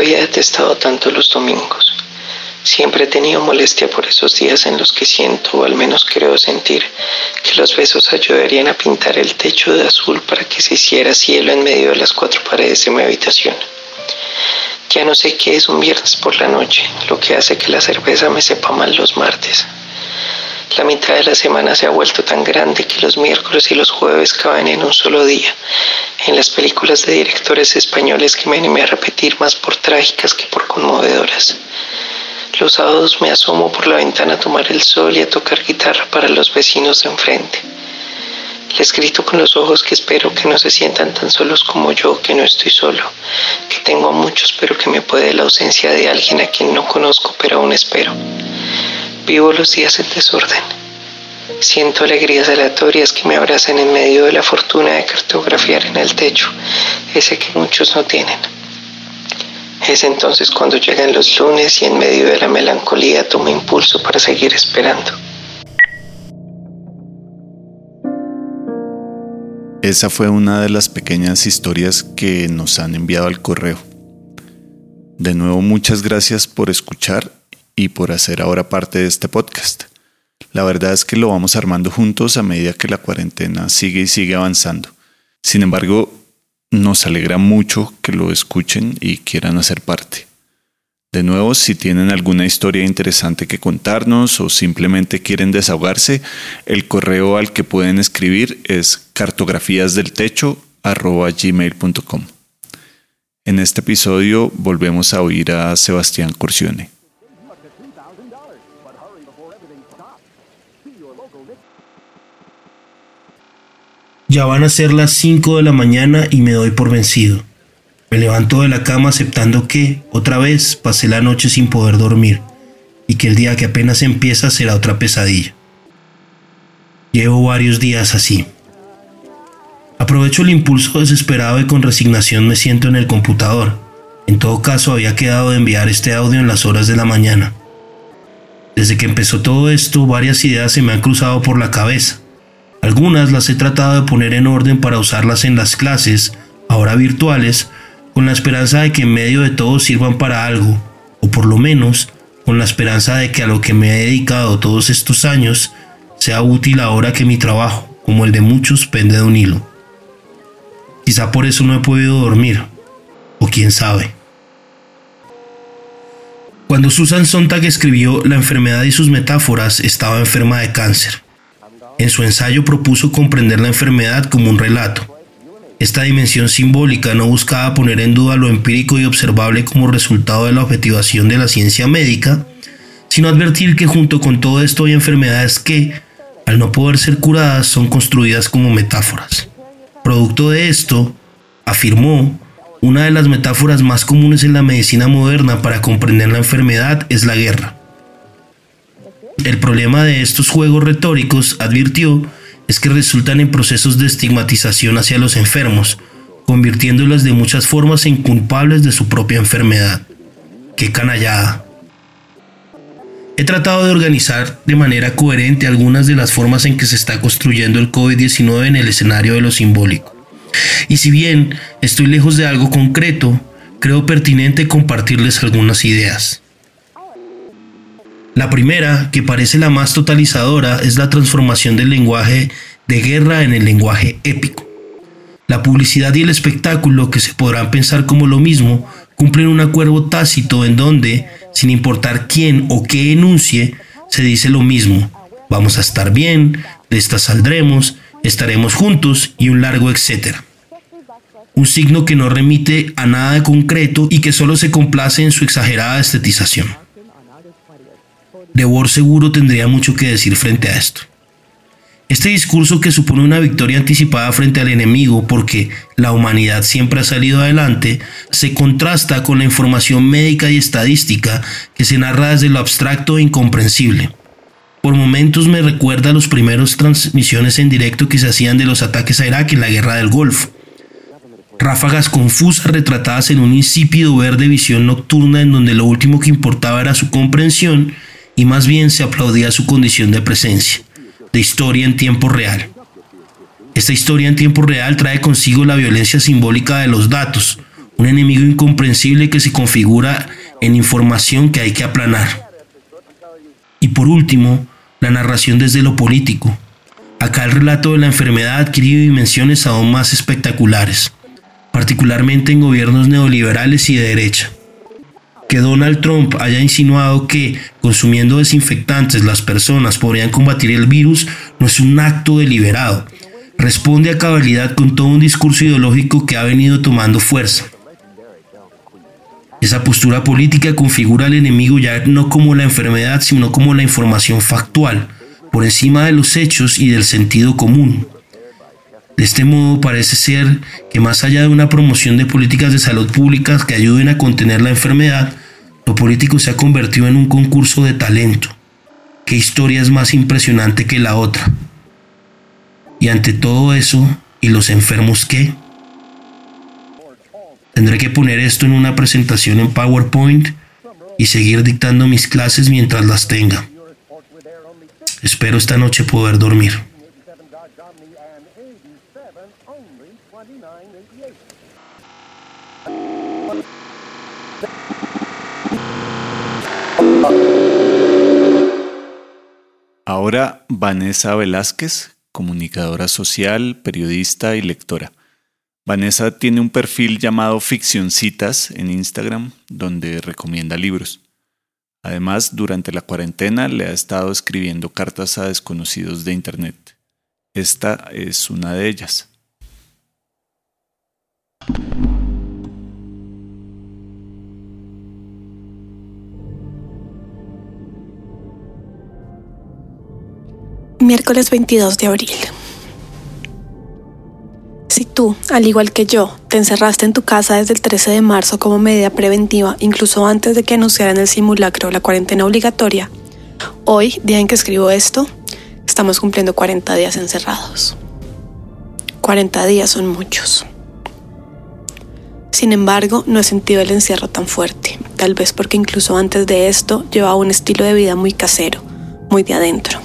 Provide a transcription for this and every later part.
Había detestado tanto los domingos. Siempre he tenido molestia por esos días en los que siento, o al menos creo sentir, que los besos ayudarían a pintar el techo de azul para que se hiciera cielo en medio de las cuatro paredes de mi habitación. Ya no sé qué es un viernes por la noche, lo que hace que la cerveza me sepa mal los martes. La mitad de la semana se ha vuelto tan grande que los miércoles y los jueves caben en un solo día. En las películas de directores españoles que me animé a repetir más por trágicas que por conmovedoras. Los sábados me asomo por la ventana a tomar el sol y a tocar guitarra para los vecinos de enfrente. Les grito con los ojos que espero que no se sientan tan solos como yo, que no estoy solo, que tengo a muchos pero que me puede la ausencia de alguien a quien no conozco pero aún espero. Vivo los días en desorden. Siento alegrías aleatorias que me abrazan en medio de la fortuna de cartografiar en el techo, ese que muchos no tienen. Es entonces cuando llegan los lunes y en medio de la melancolía tomo impulso para seguir esperando. Esa fue una de las pequeñas historias que nos han enviado al correo. De nuevo, muchas gracias por escuchar y por hacer ahora parte de este podcast. La verdad es que lo vamos armando juntos a medida que la cuarentena sigue y sigue avanzando. Sin embargo, nos alegra mucho que lo escuchen y quieran hacer parte. De nuevo, si tienen alguna historia interesante que contarnos o simplemente quieren desahogarse, el correo al que pueden escribir es cartografíasdeltecho.gmail.com. En este episodio volvemos a oír a Sebastián Cursione. Ya van a ser las 5 de la mañana y me doy por vencido. Me levanto de la cama aceptando que, otra vez, pasé la noche sin poder dormir y que el día que apenas empieza será otra pesadilla. Llevo varios días así. Aprovecho el impulso desesperado y con resignación me siento en el computador. En todo caso, había quedado de enviar este audio en las horas de la mañana. Desde que empezó todo esto, varias ideas se me han cruzado por la cabeza. Algunas las he tratado de poner en orden para usarlas en las clases, ahora virtuales, con la esperanza de que en medio de todo sirvan para algo, o por lo menos con la esperanza de que a lo que me he dedicado todos estos años sea útil ahora que mi trabajo, como el de muchos, pende de un hilo. Quizá por eso no he podido dormir, o quién sabe. Cuando Susan Sontag escribió La enfermedad y sus metáforas, estaba enferma de cáncer. En su ensayo propuso comprender la enfermedad como un relato. Esta dimensión simbólica no buscaba poner en duda lo empírico y observable como resultado de la objetivación de la ciencia médica, sino advertir que junto con todo esto hay enfermedades que, al no poder ser curadas, son construidas como metáforas. Producto de esto, afirmó, una de las metáforas más comunes en la medicina moderna para comprender la enfermedad es la guerra. El problema de estos juegos retóricos, advirtió, es que resultan en procesos de estigmatización hacia los enfermos, convirtiéndolos de muchas formas en culpables de su propia enfermedad. ¡Qué canallada! He tratado de organizar de manera coherente algunas de las formas en que se está construyendo el COVID-19 en el escenario de lo simbólico. Y si bien estoy lejos de algo concreto, creo pertinente compartirles algunas ideas. La primera, que parece la más totalizadora, es la transformación del lenguaje de guerra en el lenguaje épico. La publicidad y el espectáculo, que se podrán pensar como lo mismo, cumplen un acuerdo tácito en donde, sin importar quién o qué enuncie, se dice lo mismo. Vamos a estar bien, de esta saldremos, estaremos juntos y un largo etcétera. Un signo que no remite a nada de concreto y que solo se complace en su exagerada estetización. Debor seguro tendría mucho que decir frente a esto. Este discurso que supone una victoria anticipada frente al enemigo porque la humanidad siempre ha salido adelante, se contrasta con la información médica y estadística que se narra desde lo abstracto e incomprensible. Por momentos me recuerda a las primeras transmisiones en directo que se hacían de los ataques a Irak en la guerra del Golfo. Ráfagas confusas retratadas en un insípido verde visión nocturna en donde lo último que importaba era su comprensión y más bien se aplaudía su condición de presencia, de historia en tiempo real. Esta historia en tiempo real trae consigo la violencia simbólica de los datos, un enemigo incomprensible que se configura en información que hay que aplanar. Y por último, la narración desde lo político. Acá el relato de la enfermedad ha adquirido dimensiones aún más espectaculares, particularmente en gobiernos neoliberales y de derecha. Que Donald Trump haya insinuado que consumiendo desinfectantes las personas podrían combatir el virus no es un acto deliberado, responde a cabalidad con todo un discurso ideológico que ha venido tomando fuerza. Esa postura política configura al enemigo ya no como la enfermedad, sino como la información factual, por encima de los hechos y del sentido común. De este modo parece ser que más allá de una promoción de políticas de salud públicas que ayuden a contener la enfermedad, político se ha convertido en un concurso de talento. ¿Qué historia es más impresionante que la otra? Y ante todo eso, ¿y los enfermos qué? Tendré que poner esto en una presentación en PowerPoint y seguir dictando mis clases mientras las tenga. Espero esta noche poder dormir. Ahora Vanessa Velázquez, comunicadora social, periodista y lectora. Vanessa tiene un perfil llamado Ficcioncitas en Instagram, donde recomienda libros. Además, durante la cuarentena le ha estado escribiendo cartas a desconocidos de Internet. Esta es una de ellas. Miércoles 22 de abril. Si tú, al igual que yo, te encerraste en tu casa desde el 13 de marzo como medida preventiva, incluso antes de que anunciaran el simulacro la cuarentena obligatoria, hoy, día en que escribo esto, estamos cumpliendo 40 días encerrados. 40 días son muchos. Sin embargo, no he sentido el encierro tan fuerte, tal vez porque incluso antes de esto llevaba un estilo de vida muy casero, muy de adentro.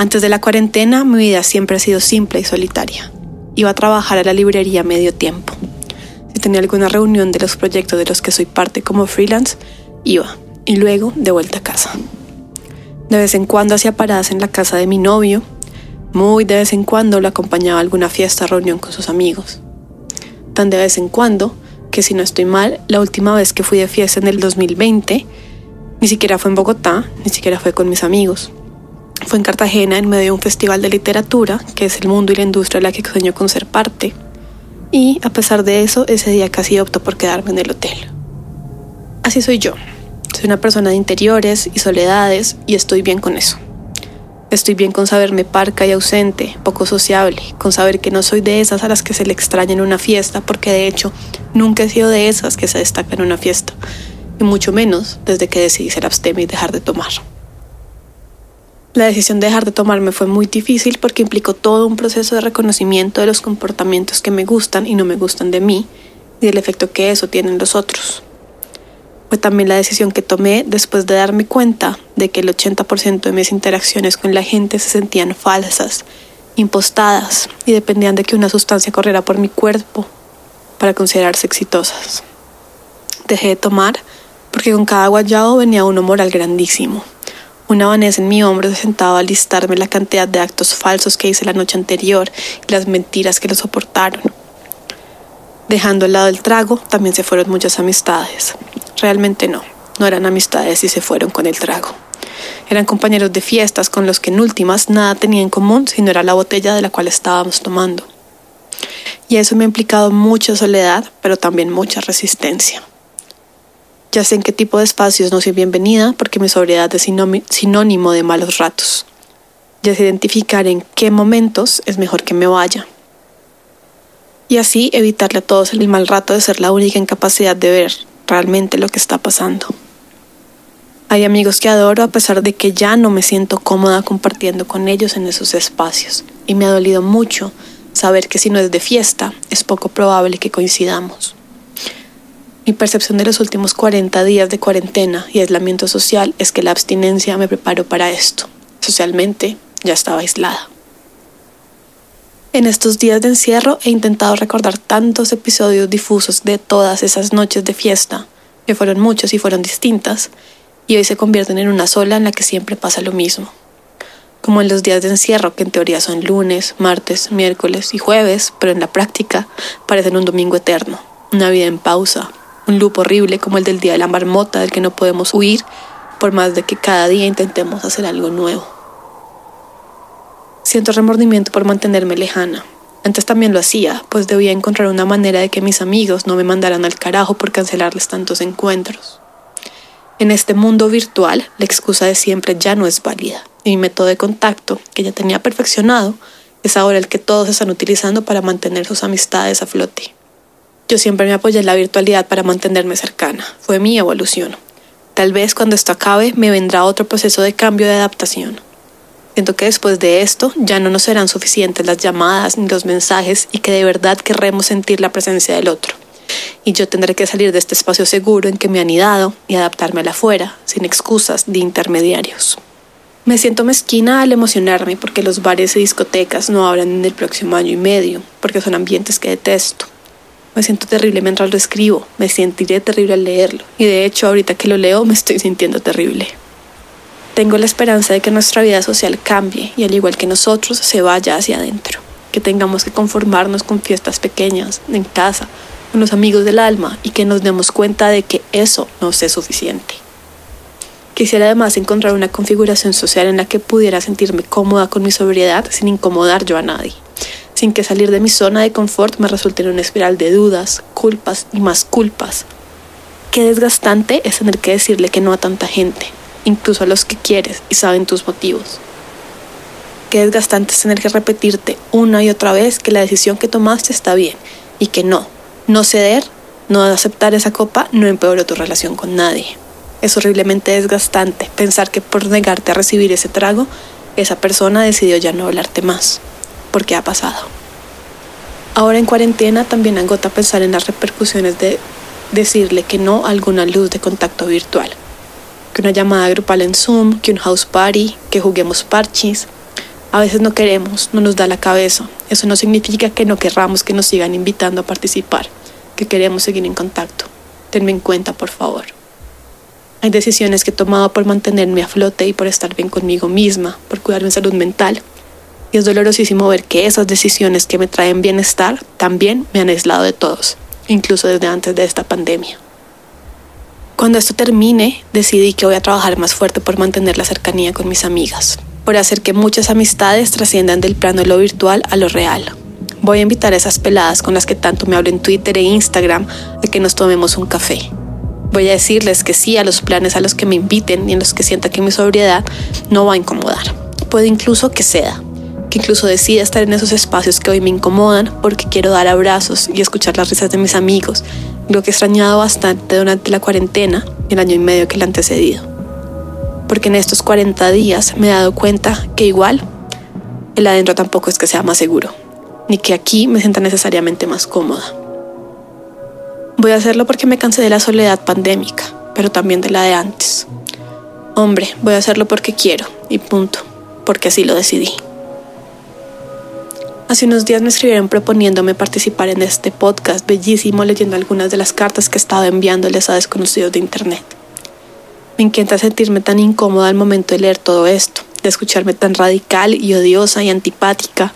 Antes de la cuarentena, mi vida siempre ha sido simple y solitaria iba a trabajar a la librería medio tiempo. Si tenía alguna reunión de los proyectos de los que soy parte como freelance, iba y luego de vuelta a casa. De vez en cuando hacía paradas en la casa de mi novio, muy de vez en cuando lo acompañaba a alguna fiesta o reunión con sus amigos. Tan de vez en cuando que si no estoy mal, la última vez que fui de fiesta en el 2020, ni siquiera fue en Bogotá, ni siquiera fue con mis amigos. Fue en Cartagena en medio de un festival de literatura, que es el mundo y la industria de la que sueño con ser parte. Y a pesar de eso, ese día casi opto por quedarme en el hotel. Así soy yo. Soy una persona de interiores y soledades y estoy bien con eso. Estoy bien con saberme parca y ausente, poco sociable, con saber que no soy de esas a las que se le extraña en una fiesta, porque de hecho nunca he sido de esas que se destacan en una fiesta, y mucho menos desde que decidí ser abstemio y dejar de tomar. La decisión de dejar de tomarme fue muy difícil porque implicó todo un proceso de reconocimiento de los comportamientos que me gustan y no me gustan de mí y del efecto que eso tiene en los otros. Fue también la decisión que tomé después de darme cuenta de que el 80% de mis interacciones con la gente se sentían falsas, impostadas y dependían de que una sustancia corriera por mi cuerpo para considerarse exitosas. Dejé de tomar porque con cada guayado venía uno moral grandísimo una Vanessa en mi hombro se sentaba a listarme la cantidad de actos falsos que hice la noche anterior y las mentiras que lo soportaron. Dejando al lado el trago, también se fueron muchas amistades. Realmente no, no eran amistades y se fueron con el trago. Eran compañeros de fiestas con los que en últimas nada tenía en común sino era la botella de la cual estábamos tomando. Y eso me ha implicado mucha soledad, pero también mucha resistencia. Ya sé en qué tipo de espacios no soy bienvenida porque mi sobriedad es sinónimo de malos ratos. Ya sé identificar en qué momentos es mejor que me vaya. Y así evitarle a todos el mal rato de ser la única incapacidad de ver realmente lo que está pasando. Hay amigos que adoro a pesar de que ya no me siento cómoda compartiendo con ellos en esos espacios. Y me ha dolido mucho saber que si no es de fiesta, es poco probable que coincidamos. Mi percepción de los últimos 40 días de cuarentena y aislamiento social es que la abstinencia me preparó para esto. Socialmente ya estaba aislada. En estos días de encierro he intentado recordar tantos episodios difusos de todas esas noches de fiesta, que fueron muchas y fueron distintas, y hoy se convierten en una sola en la que siempre pasa lo mismo. Como en los días de encierro, que en teoría son lunes, martes, miércoles y jueves, pero en la práctica parecen un domingo eterno, una vida en pausa, un loop horrible como el del día de la marmota del que no podemos huir por más de que cada día intentemos hacer algo nuevo. Siento remordimiento por mantenerme lejana. Antes también lo hacía, pues debía encontrar una manera de que mis amigos no me mandaran al carajo por cancelarles tantos encuentros. En este mundo virtual, la excusa de siempre ya no es válida, mi método de contacto, que ya tenía perfeccionado, es ahora el que todos están utilizando para mantener sus amistades a flote. Yo siempre me apoyé en la virtualidad para mantenerme cercana, fue mi evolución. Tal vez cuando esto acabe me vendrá otro proceso de cambio de adaptación Siento que después de esto ya no nos serán suficientes las llamadas ni los mensajes y que de verdad querremos sentir la presencia del otro. Y yo tendré que salir de este espacio seguro en que me han idado y adaptarme a la afuera, sin excusas de intermediarios. Me siento mezquina al emocionarme porque los bares y discotecas no abran en el próximo año y medio, porque son ambientes que detesto. Me siento terrible mientras lo escribo, me sentiré terrible al leerlo, y de hecho ahorita que lo leo me estoy sintiendo terrible. Tengo la esperanza de que nuestra vida social cambie y al igual que nosotros se vaya hacia adentro, que tengamos que conformarnos con fiestas pequeñas, en casa, con los amigos del alma y que nos demos cuenta de que eso no es suficiente. Quisiera además encontrar una configuración social en la que pudiera sentirme cómoda con mi sobriedad sin incomodar yo a nadie, sin que salir de mi zona de confort me resulte en una espiral de dudas, culpas y más culpas. Qué desgastante es tener que decirle que no a tanta gente, incluso a los que quieres y saben tus motivos. Qué desgastante es tener que repetirte una y otra vez que la decisión que tomaste está bien y que no, no ceder, no aceptar esa copa no empeoró tu relación con nadie. Es horriblemente desgastante pensar que por negarte a recibir ese trago, esa persona decidió ya no hablarte más, porque ha pasado. Ahora en cuarentena también agota pensar en las repercusiones de decirle que no a alguna luz de contacto virtual que una llamada grupal en Zoom, que un house party, que juguemos parchis. A veces no queremos, no nos da la cabeza. Eso no significa que no querramos que nos sigan invitando a participar, que queremos seguir en contacto. Tenme en cuenta, por favor. Hay decisiones que he tomado por mantenerme a flote y por estar bien conmigo misma, por cuidar mi salud mental. Y es dolorosísimo ver que esas decisiones que me traen bienestar también me han aislado de todos, incluso desde antes de esta pandemia. Cuando esto termine, decidí que voy a trabajar más fuerte por mantener la cercanía con mis amigas, por hacer que muchas amistades trasciendan del plano de lo virtual a lo real. Voy a invitar a esas peladas con las que tanto me hablo en Twitter e Instagram a que nos tomemos un café. Voy a decirles que sí a los planes a los que me inviten y en los que sienta que mi sobriedad no va a incomodar. Puede incluso que ceda, que incluso decida estar en esos espacios que hoy me incomodan porque quiero dar abrazos y escuchar las risas de mis amigos lo que he extrañado bastante durante la cuarentena, el año y medio que le antecedido. Porque en estos 40 días me he dado cuenta que igual el adentro tampoco es que sea más seguro, ni que aquí me sienta necesariamente más cómoda. Voy a hacerlo porque me cansé de la soledad pandémica, pero también de la de antes. Hombre, voy a hacerlo porque quiero, y punto, porque así lo decidí. Hace unos días me escribieron proponiéndome participar en este podcast bellísimo leyendo algunas de las cartas que estaba enviándoles a desconocidos de internet. Me encanta sentirme tan incómoda al momento de leer todo esto, de escucharme tan radical y odiosa y antipática,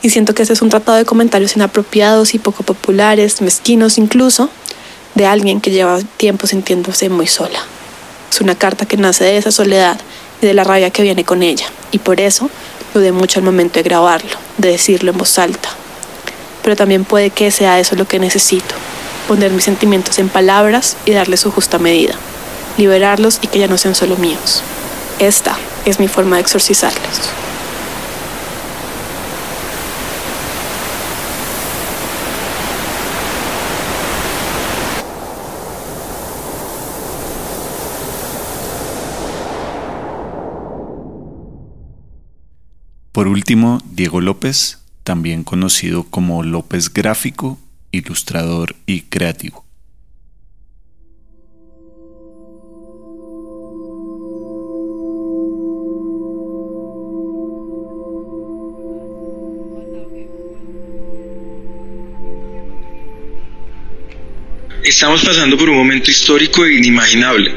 y siento que este es un tratado de comentarios inapropiados y poco populares, mezquinos incluso, de alguien que lleva tiempo sintiéndose muy sola. Es una carta que nace de esa soledad y de la rabia que viene con ella, y por eso Dudé mucho al momento de grabarlo, de decirlo en voz alta. Pero también puede que sea eso lo que necesito, poner mis sentimientos en palabras y darles su justa medida, liberarlos y que ya no sean solo míos. Esta es mi forma de exorcizarlos. Por último, Diego López, también conocido como López Gráfico, ilustrador y creativo. Estamos pasando por un momento histórico e inimaginable,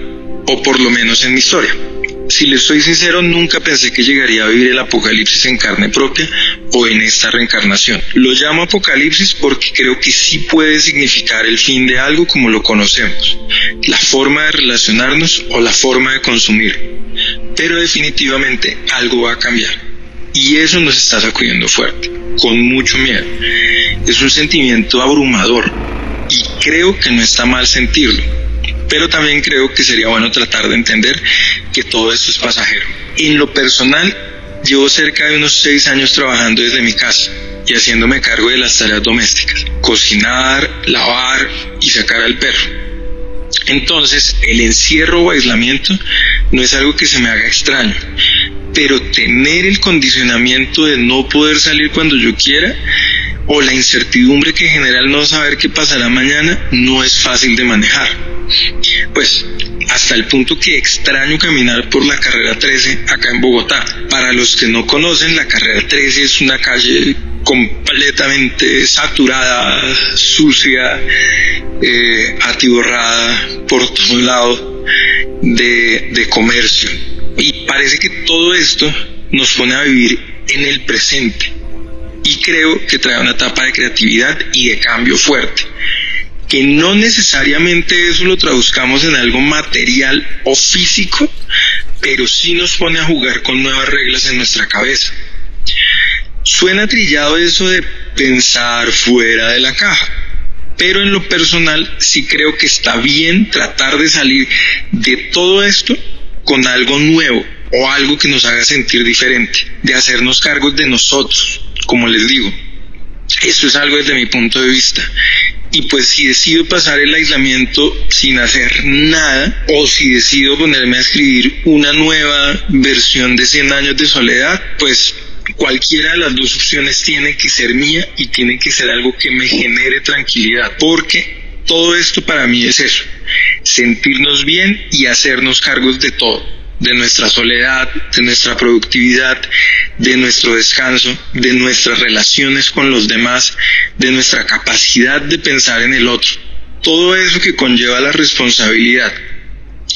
o por lo menos en mi historia. Si le estoy sincero, nunca pensé que llegaría a vivir el apocalipsis en carne propia o en esta reencarnación. Lo llamo apocalipsis porque creo que sí puede significar el fin de algo como lo conocemos, la forma de relacionarnos o la forma de consumir. Pero definitivamente algo va a cambiar. Y eso nos está sacudiendo fuerte, con mucho miedo. Es un sentimiento abrumador y creo que no está mal sentirlo pero también creo que sería bueno tratar de entender que todo esto es pasajero. En lo personal, llevo cerca de unos seis años trabajando desde mi casa y haciéndome cargo de las tareas domésticas, cocinar, lavar y sacar al perro. Entonces, el encierro o aislamiento no es algo que se me haga extraño, pero tener el condicionamiento de no poder salir cuando yo quiera o la incertidumbre que genera el no saber qué pasará mañana no es fácil de manejar. Pues hasta el punto que extraño caminar por la carrera 13 acá en Bogotá. Para los que no conocen, la carrera 13 es una calle completamente saturada, sucia, eh, atiborrada por todo lado de, de comercio. Y parece que todo esto nos pone a vivir en el presente y creo que trae una etapa de creatividad y de cambio fuerte. Que no necesariamente eso lo traduzcamos en algo material o físico, pero sí nos pone a jugar con nuevas reglas en nuestra cabeza. Suena trillado eso de pensar fuera de la caja, pero en lo personal sí creo que está bien tratar de salir de todo esto con algo nuevo o algo que nos haga sentir diferente, de hacernos cargos de nosotros, como les digo. Eso es algo desde mi punto de vista. Y pues si decido pasar el aislamiento sin hacer nada, o si decido ponerme a escribir una nueva versión de 100 años de soledad, pues cualquiera de las dos opciones tiene que ser mía y tiene que ser algo que me genere tranquilidad, porque todo esto para mí es eso, sentirnos bien y hacernos cargos de todo de nuestra soledad, de nuestra productividad, de nuestro descanso, de nuestras relaciones con los demás, de nuestra capacidad de pensar en el otro. Todo eso que conlleva la responsabilidad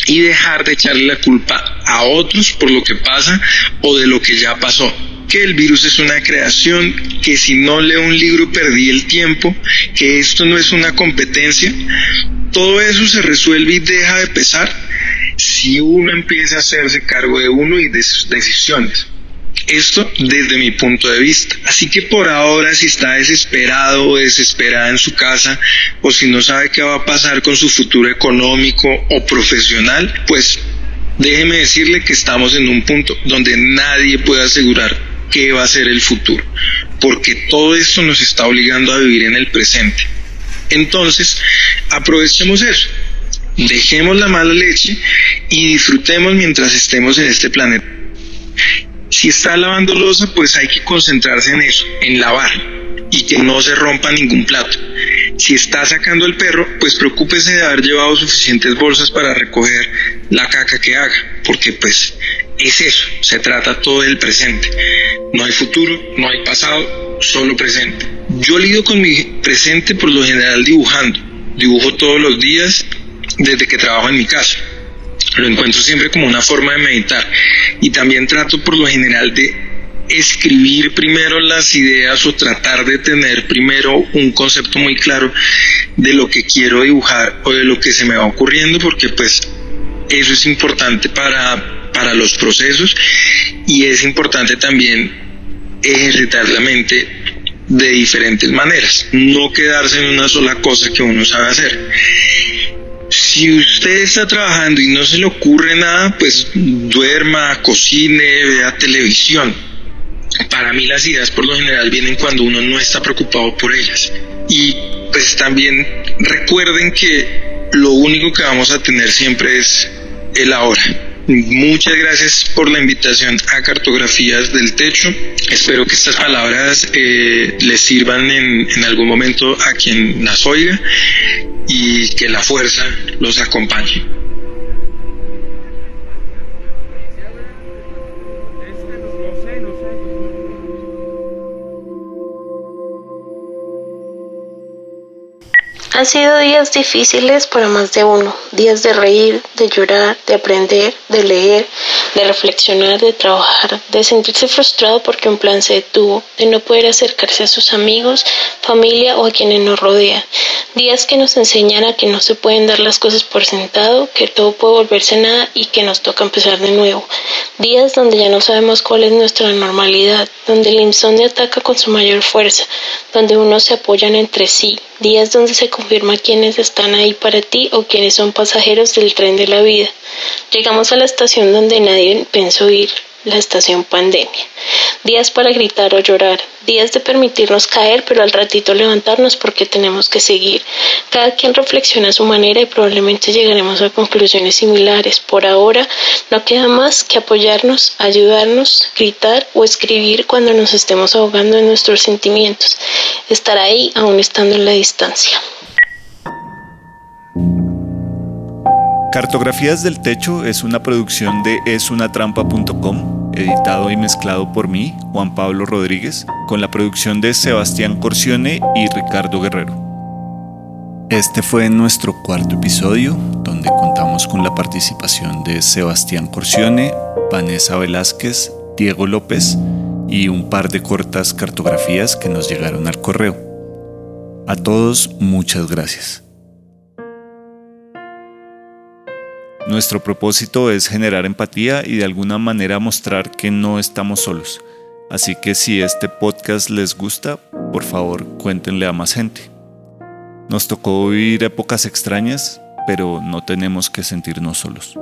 y dejar de echarle la culpa a otros por lo que pasa o de lo que ya pasó. Que el virus es una creación, que si no leo un libro perdí el tiempo, que esto no es una competencia. Todo eso se resuelve y deja de pesar si uno empieza a hacerse cargo de uno y de sus decisiones. Esto desde mi punto de vista. Así que por ahora si está desesperado o desesperada en su casa o si no sabe qué va a pasar con su futuro económico o profesional, pues déjeme decirle que estamos en un punto donde nadie puede asegurar qué va a ser el futuro, porque todo esto nos está obligando a vivir en el presente. Entonces, aprovechemos eso dejemos la mala leche y disfrutemos mientras estemos en este planeta. Si está lavando losa, pues hay que concentrarse en eso, en lavar y que no se rompa ningún plato. Si está sacando el perro, pues preocúpese de haber llevado suficientes bolsas para recoger la caca que haga, porque pues es eso, se trata todo del presente. No hay futuro, no hay pasado, solo presente. Yo lido con mi presente por lo general dibujando. Dibujo todos los días desde que trabajo en mi casa. Lo encuentro siempre como una forma de meditar y también trato por lo general de escribir primero las ideas o tratar de tener primero un concepto muy claro de lo que quiero dibujar o de lo que se me va ocurriendo porque pues eso es importante para, para los procesos y es importante también ejercitar la mente de diferentes maneras, no quedarse en una sola cosa que uno sabe hacer. Si usted está trabajando y no se le ocurre nada, pues duerma, cocine, vea televisión. Para mí las ideas por lo general vienen cuando uno no está preocupado por ellas. Y pues también recuerden que lo único que vamos a tener siempre es el ahora. Muchas gracias por la invitación a Cartografías del Techo. Espero que estas palabras eh, les sirvan en, en algún momento a quien las oiga y que la fuerza los acompañe. Han sido días difíciles para más de uno, días de reír, de llorar, de aprender, de leer, de reflexionar, de trabajar, de sentirse frustrado porque un plan se detuvo, de no poder acercarse a sus amigos, familia o a quienes nos rodean. Días que nos enseñan a que no se pueden dar las cosas por sentado, que todo puede volverse nada y que nos toca empezar de nuevo. Días donde ya no sabemos cuál es nuestra normalidad, donde el insomnio ataca con su mayor fuerza, donde unos se apoyan entre sí, días donde se confirma quiénes están ahí para ti o quiénes son pasajeros del tren de la vida. Llegamos a la estación donde nadie pensó ir, la estación pandemia. Días para gritar o llorar, días de permitirnos caer pero al ratito levantarnos porque tenemos que seguir. Cada quien reflexiona a su manera y probablemente llegaremos a conclusiones similares. Por ahora no queda más que apoyarnos, ayudarnos, gritar o escribir cuando nos estemos ahogando en nuestros sentimientos. Estar ahí aún estando en la distancia. Cartografías del Techo es una producción de esunatrampa.com, editado y mezclado por mí, Juan Pablo Rodríguez, con la producción de Sebastián Corcione y Ricardo Guerrero. Este fue nuestro cuarto episodio, donde contamos con la participación de Sebastián Corcione, Vanessa Velázquez, Diego López y un par de cortas cartografías que nos llegaron al correo. A todos, muchas gracias. Nuestro propósito es generar empatía y de alguna manera mostrar que no estamos solos. Así que si este podcast les gusta, por favor cuéntenle a más gente. Nos tocó vivir épocas extrañas, pero no tenemos que sentirnos solos.